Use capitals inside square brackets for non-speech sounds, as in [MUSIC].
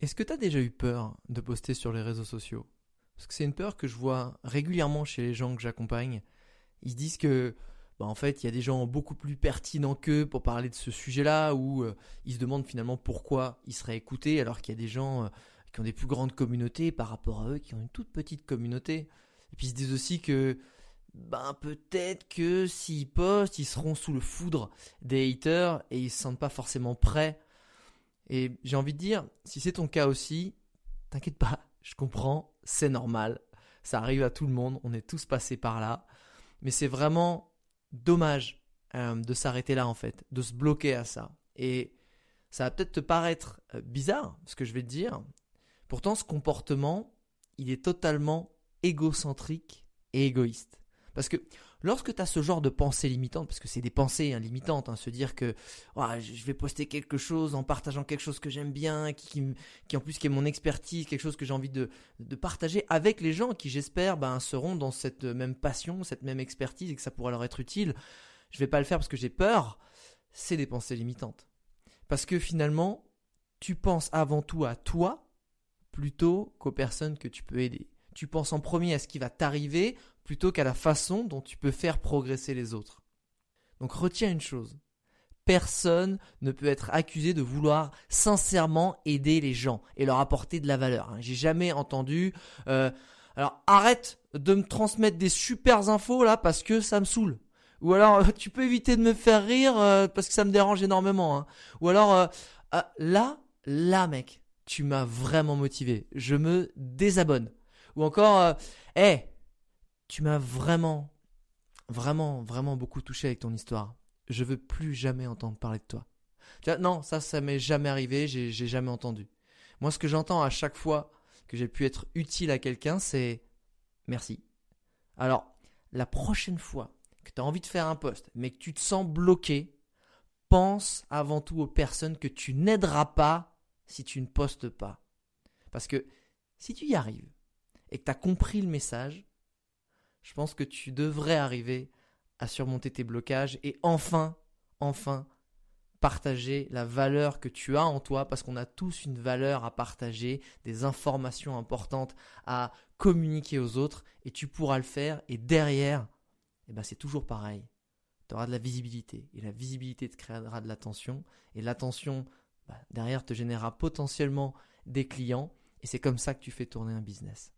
Est-ce que tu as déjà eu peur de poster sur les réseaux sociaux? Parce que c'est une peur que je vois régulièrement chez les gens que j'accompagne. Ils se disent que, bah, en fait, il y a des gens beaucoup plus pertinents qu'eux pour parler de ce sujet-là, ou euh, ils se demandent finalement pourquoi ils seraient écoutés, alors qu'il y a des gens euh, qui ont des plus grandes communautés par rapport à eux qui ont une toute petite communauté. Et puis ils se disent aussi que, ben peut-être que s'ils postent, ils seront sous le foudre des haters et ils se sentent pas forcément prêts et j'ai envie de dire, si c'est ton cas aussi, t'inquiète pas, [LAUGHS] je comprends, c'est normal. Ça arrive à tout le monde, on est tous passés par là. Mais c'est vraiment dommage euh, de s'arrêter là en fait, de se bloquer à ça. Et ça va peut-être te paraître euh, bizarre, ce que je vais te dire. Pourtant, ce comportement, il est totalement égocentrique et égoïste. Parce que lorsque tu as ce genre de pensée limitante, parce que c'est des pensées hein, limitantes, hein, se dire que je vais poster quelque chose en partageant quelque chose que j'aime bien, qui, en plus qui est mon expertise, quelque chose que j'ai envie de, partager avec les gens qui j'espère ben, seront dans cette même passion, cette même expertise et que ça pourra leur être utile. Je vais pas le faire parce que j'ai peur. C'est des pensées limitantes. Parce que finalement, tu penses avant tout à toi plutôt qu'aux personnes que tu peux aider. Tu penses en premier à ce qui va t'arriver plutôt qu'à la façon dont tu peux faire progresser les autres. Donc retiens une chose. Personne ne peut être accusé de vouloir sincèrement aider les gens et leur apporter de la valeur. Hein. J'ai jamais entendu. Euh, alors arrête de me transmettre des super infos là parce que ça me saoule. Ou alors tu peux éviter de me faire rire euh, parce que ça me dérange énormément. Hein. Ou alors euh, là, là mec, tu m'as vraiment motivé. Je me désabonne. Ou encore, hé, tu m'as vraiment, vraiment, vraiment beaucoup touché avec ton histoire. Je veux plus jamais entendre parler de toi. non, ça, ça m'est jamais arrivé, j'ai jamais entendu. Moi, ce que j'entends à chaque fois que j'ai pu être utile à quelqu'un, c'est merci. Alors, la prochaine fois que tu as envie de faire un poste, mais que tu te sens bloqué, pense avant tout aux personnes que tu n'aideras pas si tu ne postes pas. Parce que si tu y arrives et que tu as compris le message, je pense que tu devrais arriver à surmonter tes blocages et enfin, enfin, partager la valeur que tu as en toi, parce qu'on a tous une valeur à partager, des informations importantes à communiquer aux autres, et tu pourras le faire, et derrière, eh ben c'est toujours pareil. Tu auras de la visibilité, et la visibilité te créera de l'attention, et l'attention, bah, derrière, te générera potentiellement des clients, et c'est comme ça que tu fais tourner un business.